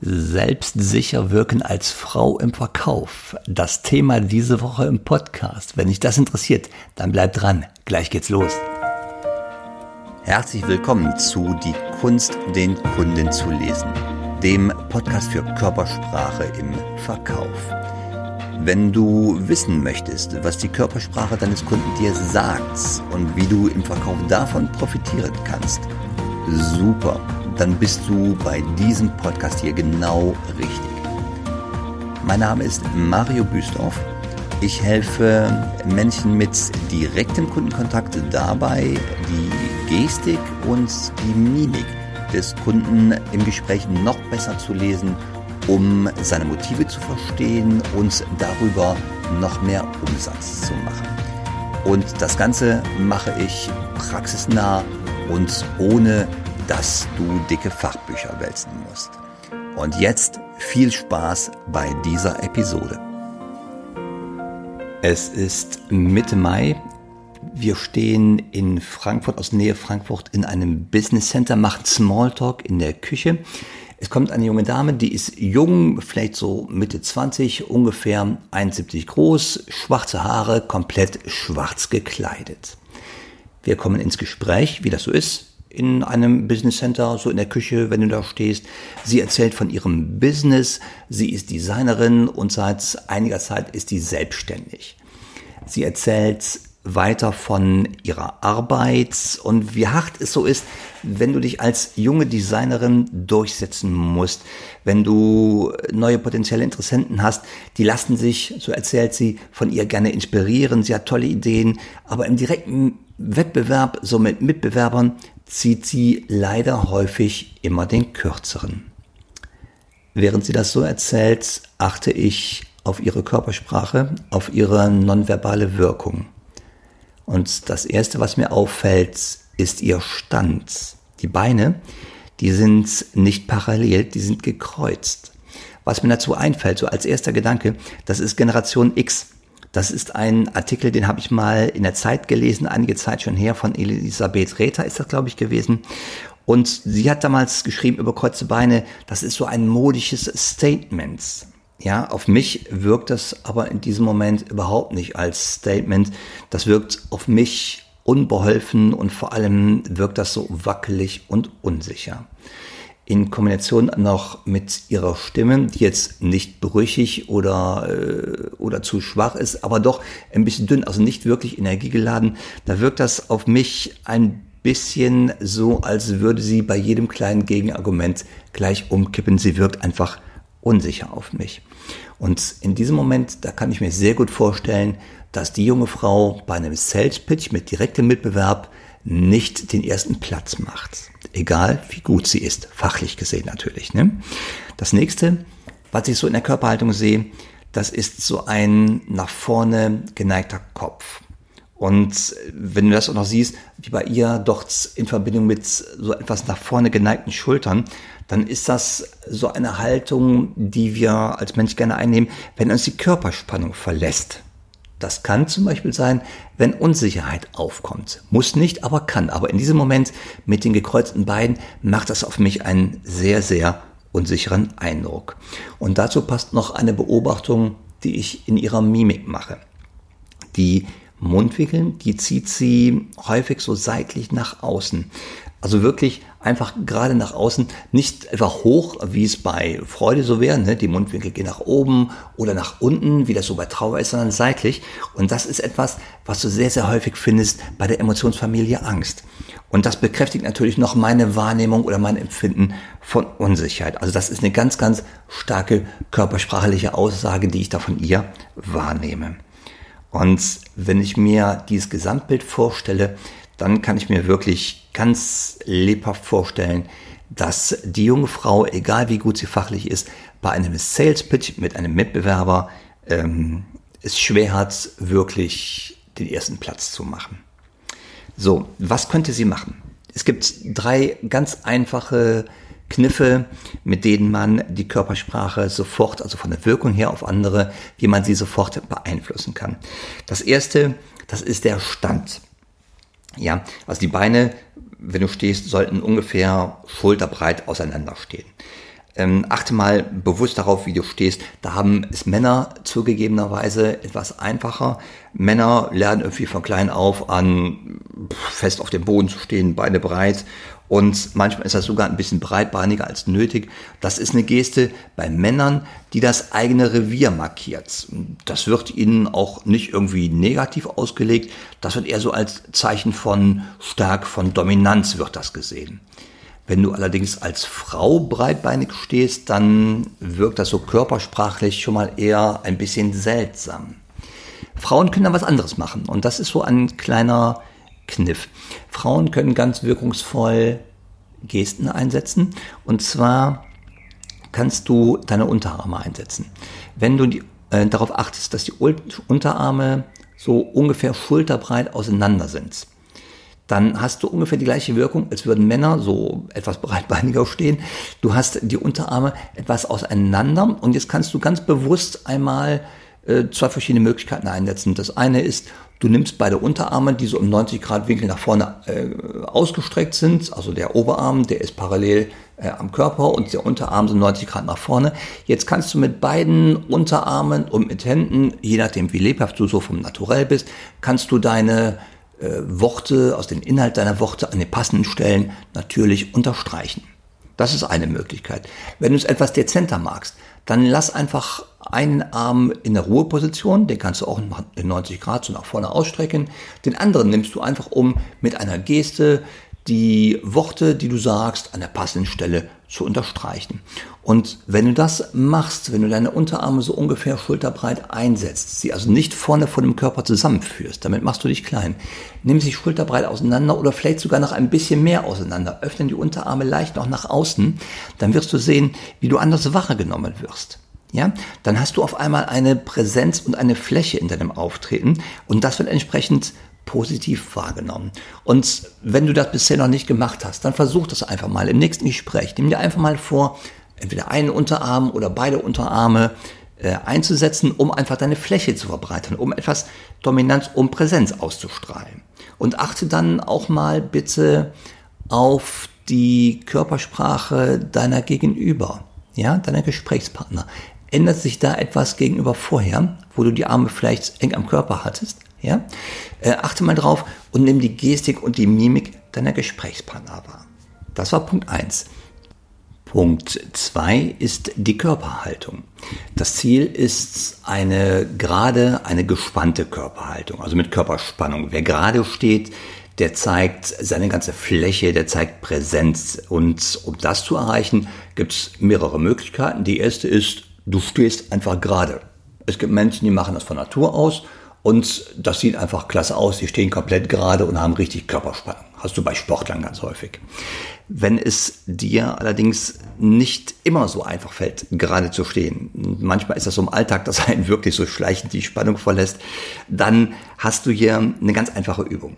Selbstsicher wirken als Frau im Verkauf. Das Thema diese Woche im Podcast. Wenn dich das interessiert, dann bleib dran. Gleich geht's los. Herzlich willkommen zu Die Kunst, den Kunden zu lesen. Dem Podcast für Körpersprache im Verkauf. Wenn du wissen möchtest, was die Körpersprache deines Kunden dir sagt und wie du im Verkauf davon profitieren kannst, super dann bist du bei diesem Podcast hier genau richtig. Mein Name ist Mario Büstorf. Ich helfe Menschen mit direktem Kundenkontakt dabei, die Gestik und die Mimik des Kunden im Gespräch noch besser zu lesen, um seine Motive zu verstehen und darüber noch mehr Umsatz zu machen. Und das Ganze mache ich praxisnah und ohne dass du dicke Fachbücher wälzen musst. Und jetzt viel Spaß bei dieser Episode. Es ist Mitte Mai. Wir stehen in Frankfurt, aus Nähe Frankfurt, in einem Business Center, machen Smalltalk in der Küche. Es kommt eine junge Dame, die ist jung, vielleicht so Mitte 20, ungefähr 1,70 groß, schwarze Haare, komplett schwarz gekleidet. Wir kommen ins Gespräch, wie das so ist in einem Business Center, so in der Küche, wenn du da stehst. Sie erzählt von ihrem Business. Sie ist Designerin und seit einiger Zeit ist sie selbstständig. Sie erzählt weiter von ihrer Arbeit und wie hart es so ist, wenn du dich als junge Designerin durchsetzen musst, wenn du neue potenzielle Interessenten hast, die lassen sich, so erzählt sie, von ihr gerne inspirieren, sie hat tolle Ideen, aber im direkten Wettbewerb, so mit Mitbewerbern, zieht sie leider häufig immer den kürzeren. Während sie das so erzählt, achte ich auf ihre Körpersprache, auf ihre nonverbale Wirkung. Und das Erste, was mir auffällt, ist ihr Stand. Die Beine, die sind nicht parallel, die sind gekreuzt. Was mir dazu einfällt, so als erster Gedanke, das ist Generation X. Das ist ein Artikel, den habe ich mal in der Zeit gelesen, einige Zeit schon her, von Elisabeth Räther ist das, glaube ich, gewesen. Und sie hat damals geschrieben über kreuzte Beine, das ist so ein modisches Statement. Ja, auf mich wirkt das aber in diesem Moment überhaupt nicht als Statement. Das wirkt auf mich unbeholfen und vor allem wirkt das so wackelig und unsicher in Kombination noch mit ihrer Stimme, die jetzt nicht brüchig oder, äh, oder zu schwach ist, aber doch ein bisschen dünn, also nicht wirklich energiegeladen, da wirkt das auf mich ein bisschen so, als würde sie bei jedem kleinen Gegenargument gleich umkippen. Sie wirkt einfach unsicher auf mich. Und in diesem Moment, da kann ich mir sehr gut vorstellen, dass die junge Frau bei einem Sales Pitch mit direktem Mitbewerb nicht den ersten Platz macht. Egal wie gut sie ist, fachlich gesehen natürlich. Ne? Das nächste, was ich so in der Körperhaltung sehe, das ist so ein nach vorne geneigter Kopf. Und wenn du das auch noch siehst, wie bei ihr doch in Verbindung mit so etwas nach vorne geneigten Schultern, dann ist das so eine Haltung, die wir als Mensch gerne einnehmen, wenn uns die Körperspannung verlässt. Das kann zum Beispiel sein, wenn Unsicherheit aufkommt. Muss nicht, aber kann. Aber in diesem Moment mit den gekreuzten Beinen macht das auf mich einen sehr, sehr unsicheren Eindruck. Und dazu passt noch eine Beobachtung, die ich in ihrer Mimik mache. Die Mundwinkeln, die zieht sie häufig so seitlich nach außen. Also wirklich einfach gerade nach außen, nicht einfach hoch, wie es bei Freude so wäre, ne? die Mundwinkel gehen nach oben oder nach unten, wie das so bei Trauer ist, sondern seitlich. Und das ist etwas, was du sehr, sehr häufig findest bei der Emotionsfamilie Angst. Und das bekräftigt natürlich noch meine Wahrnehmung oder mein Empfinden von Unsicherheit. Also das ist eine ganz, ganz starke körpersprachliche Aussage, die ich da von ihr wahrnehme. Und wenn ich mir dieses Gesamtbild vorstelle, dann kann ich mir wirklich ganz lebhaft vorstellen, dass die junge Frau, egal wie gut sie fachlich ist, bei einem Sales Pitch mit einem Mitbewerber ähm, es schwer hat, wirklich den ersten Platz zu machen. So, was könnte sie machen? Es gibt drei ganz einfache Kniffe, mit denen man die Körpersprache sofort, also von der Wirkung her auf andere, wie man sie sofort beeinflussen kann. Das erste, das ist der Stand. Ja, also die Beine, wenn du stehst, sollten ungefähr schulterbreit auseinanderstehen. ähm, achte mal bewusst darauf, wie du stehst. Da haben es Männer zugegebenerweise etwas einfacher. Männer lernen irgendwie von klein auf an, fest auf dem Boden zu stehen, Beine breit. Und manchmal ist das sogar ein bisschen breitbeiniger als nötig. Das ist eine Geste bei Männern, die das eigene Revier markiert. Das wird ihnen auch nicht irgendwie negativ ausgelegt. Das wird eher so als Zeichen von stark, von Dominanz wird das gesehen. Wenn du allerdings als Frau breitbeinig stehst, dann wirkt das so körpersprachlich schon mal eher ein bisschen seltsam. Frauen können da was anderes machen und das ist so ein kleiner Kniff. Frauen können ganz wirkungsvoll Gesten einsetzen und zwar kannst du deine Unterarme einsetzen. Wenn du die, äh, darauf achtest, dass die Unterarme so ungefähr schulterbreit auseinander sind, dann hast du ungefähr die gleiche Wirkung, als würden Männer so etwas breitbeiniger stehen. Du hast die Unterarme etwas auseinander und jetzt kannst du ganz bewusst einmal äh, zwei verschiedene Möglichkeiten einsetzen. Das eine ist, du nimmst beide Unterarme, die so im 90 Grad Winkel nach vorne äh, ausgestreckt sind, also der Oberarm, der ist parallel äh, am Körper und der Unterarm sind 90 Grad nach vorne. Jetzt kannst du mit beiden Unterarmen und mit Händen, je nachdem wie lebhaft du so vom Naturell bist, kannst du deine äh, Worte, aus dem Inhalt deiner Worte an den passenden Stellen natürlich unterstreichen. Das ist eine Möglichkeit. Wenn du es etwas dezenter magst, dann lass einfach einen Arm in der Ruheposition, den kannst du auch in 90 Grad so nach vorne ausstrecken. Den anderen nimmst du einfach um mit einer Geste die Worte, die du sagst, an der passenden Stelle zu unterstreichen. Und wenn du das machst, wenn du deine Unterarme so ungefähr schulterbreit einsetzt, sie also nicht vorne vor dem Körper zusammenführst, damit machst du dich klein, nimm sie schulterbreit auseinander oder vielleicht sogar noch ein bisschen mehr auseinander, öffne die Unterarme leicht noch nach außen, dann wirst du sehen, wie du anders wahrgenommen wirst. Ja, dann hast du auf einmal eine Präsenz und eine Fläche in deinem Auftreten und das wird entsprechend positiv wahrgenommen. Und wenn du das bisher noch nicht gemacht hast, dann versuch das einfach mal im nächsten Gespräch. Nimm dir einfach mal vor, entweder einen Unterarm oder beide Unterarme äh, einzusetzen, um einfach deine Fläche zu verbreitern, um etwas Dominanz, um Präsenz auszustrahlen. Und achte dann auch mal bitte auf die Körpersprache deiner Gegenüber, ja, deiner Gesprächspartner. Ändert sich da etwas gegenüber vorher, wo du die Arme vielleicht eng am Körper hattest? Ja? Äh, achte mal drauf und nimm die Gestik und die Mimik deiner Gesprächspartner wahr. Das war Punkt 1. Punkt 2 ist die Körperhaltung. Das Ziel ist eine gerade, eine gespannte Körperhaltung, also mit Körperspannung. Wer gerade steht, der zeigt seine ganze Fläche, der zeigt Präsenz. Und um das zu erreichen, gibt es mehrere Möglichkeiten. Die erste ist, du stehst einfach gerade. Es gibt Menschen, die machen das von Natur aus und das sieht einfach klasse aus. Die stehen komplett gerade und haben richtig Körperspannung. Hast du bei Sportlern ganz häufig. Wenn es dir allerdings nicht immer so einfach fällt, gerade zu stehen, manchmal ist das so im Alltag, dass einen wirklich so schleichend die Spannung verlässt, dann hast du hier eine ganz einfache Übung.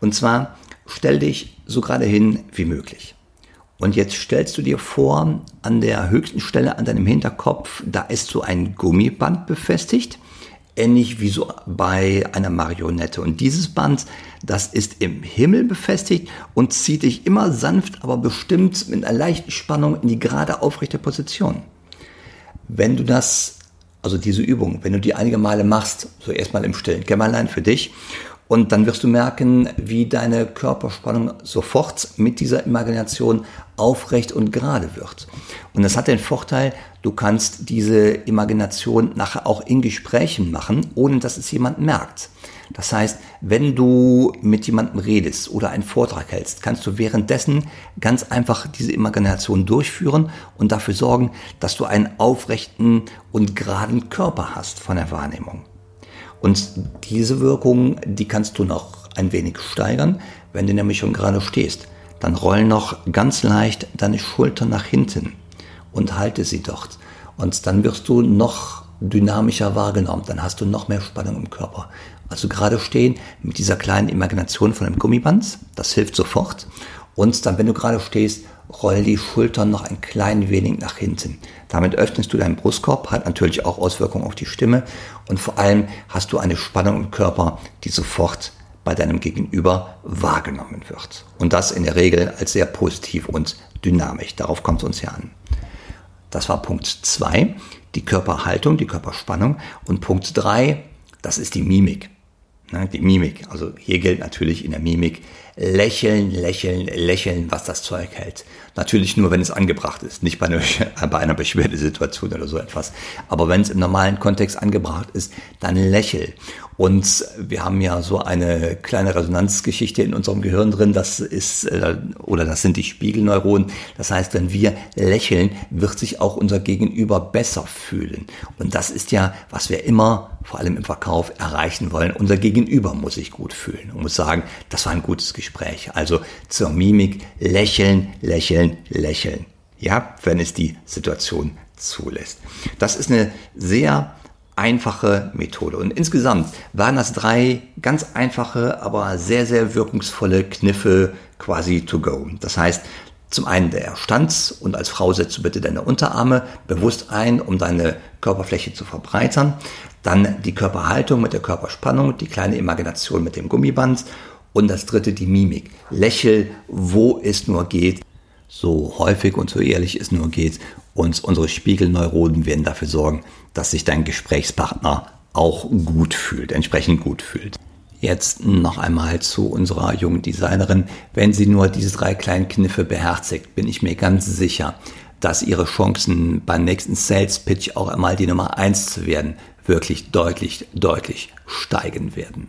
Und zwar stell dich so gerade hin wie möglich. Und jetzt stellst du dir vor, an der höchsten Stelle an deinem Hinterkopf, da ist so ein Gummiband befestigt ähnlich wie so bei einer Marionette. Und dieses Band, das ist im Himmel befestigt und zieht dich immer sanft, aber bestimmt mit einer leichten Spannung in die gerade aufrechte Position. Wenn du das, also diese Übung, wenn du die einige Male machst, so erstmal im stillen Kämmerlein für dich und dann wirst du merken, wie deine Körperspannung sofort mit dieser Imagination aufrecht und gerade wird. Und das hat den Vorteil, du kannst diese Imagination nachher auch in Gesprächen machen, ohne dass es jemand merkt. Das heißt, wenn du mit jemandem redest oder einen Vortrag hältst, kannst du währenddessen ganz einfach diese Imagination durchführen und dafür sorgen, dass du einen aufrechten und geraden Körper hast von der Wahrnehmung. Und diese Wirkung, die kannst du noch ein wenig steigern, wenn du nämlich schon gerade stehst. Dann roll noch ganz leicht deine Schulter nach hinten und halte sie dort. Und dann wirst du noch dynamischer wahrgenommen. Dann hast du noch mehr Spannung im Körper. Also gerade stehen mit dieser kleinen Imagination von einem Gummiband, das hilft sofort. Und dann, wenn du gerade stehst, roll die Schultern noch ein klein wenig nach hinten. Damit öffnest du deinen Brustkorb, hat natürlich auch Auswirkungen auf die Stimme und vor allem hast du eine Spannung im Körper, die sofort bei deinem Gegenüber wahrgenommen wird. Und das in der Regel als sehr positiv und dynamisch. Darauf kommt es uns ja an. Das war Punkt zwei, die Körperhaltung, die Körperspannung. Und Punkt drei, das ist die Mimik. Ne, die Mimik. Also hier gilt natürlich in der Mimik lächeln, lächeln, lächeln, was das Zeug hält. Natürlich nur, wenn es angebracht ist, nicht bei einer, bei einer Beschwerdesituation oder so etwas. Aber wenn es im normalen Kontext angebracht ist, dann lächel. Und wir haben ja so eine kleine Resonanzgeschichte in unserem Gehirn drin, das ist, äh, oder das sind die Spiegelneuronen. Das heißt, wenn wir lächeln, wird sich auch unser Gegenüber besser fühlen. Und das ist ja, was wir immer, vor allem im Verkauf, erreichen wollen. Unser Gegenüber muss sich gut fühlen und muss sagen, das war ein gutes Gespräch. Also zur Mimik lächeln, lächeln, lächeln. Ja, wenn es die Situation zulässt. Das ist eine sehr einfache Methode. Und insgesamt waren das drei ganz einfache, aber sehr, sehr wirkungsvolle Kniffe quasi to go. Das heißt, zum einen der Stanz und als Frau setzt du bitte deine Unterarme bewusst ein, um deine Körperfläche zu verbreitern. Dann die Körperhaltung mit der Körperspannung, die kleine Imagination mit dem Gummiband und das dritte die Mimik. Lächel, wo es nur geht, so häufig und so ehrlich es nur geht. Und unsere Spiegelneuronen werden dafür sorgen, dass sich dein Gesprächspartner auch gut fühlt, entsprechend gut fühlt. Jetzt noch einmal zu unserer jungen Designerin. Wenn sie nur diese drei kleinen Kniffe beherzigt, bin ich mir ganz sicher, dass ihre Chancen beim nächsten Sales Pitch auch einmal die Nummer eins zu werden, wirklich deutlich, deutlich steigen werden.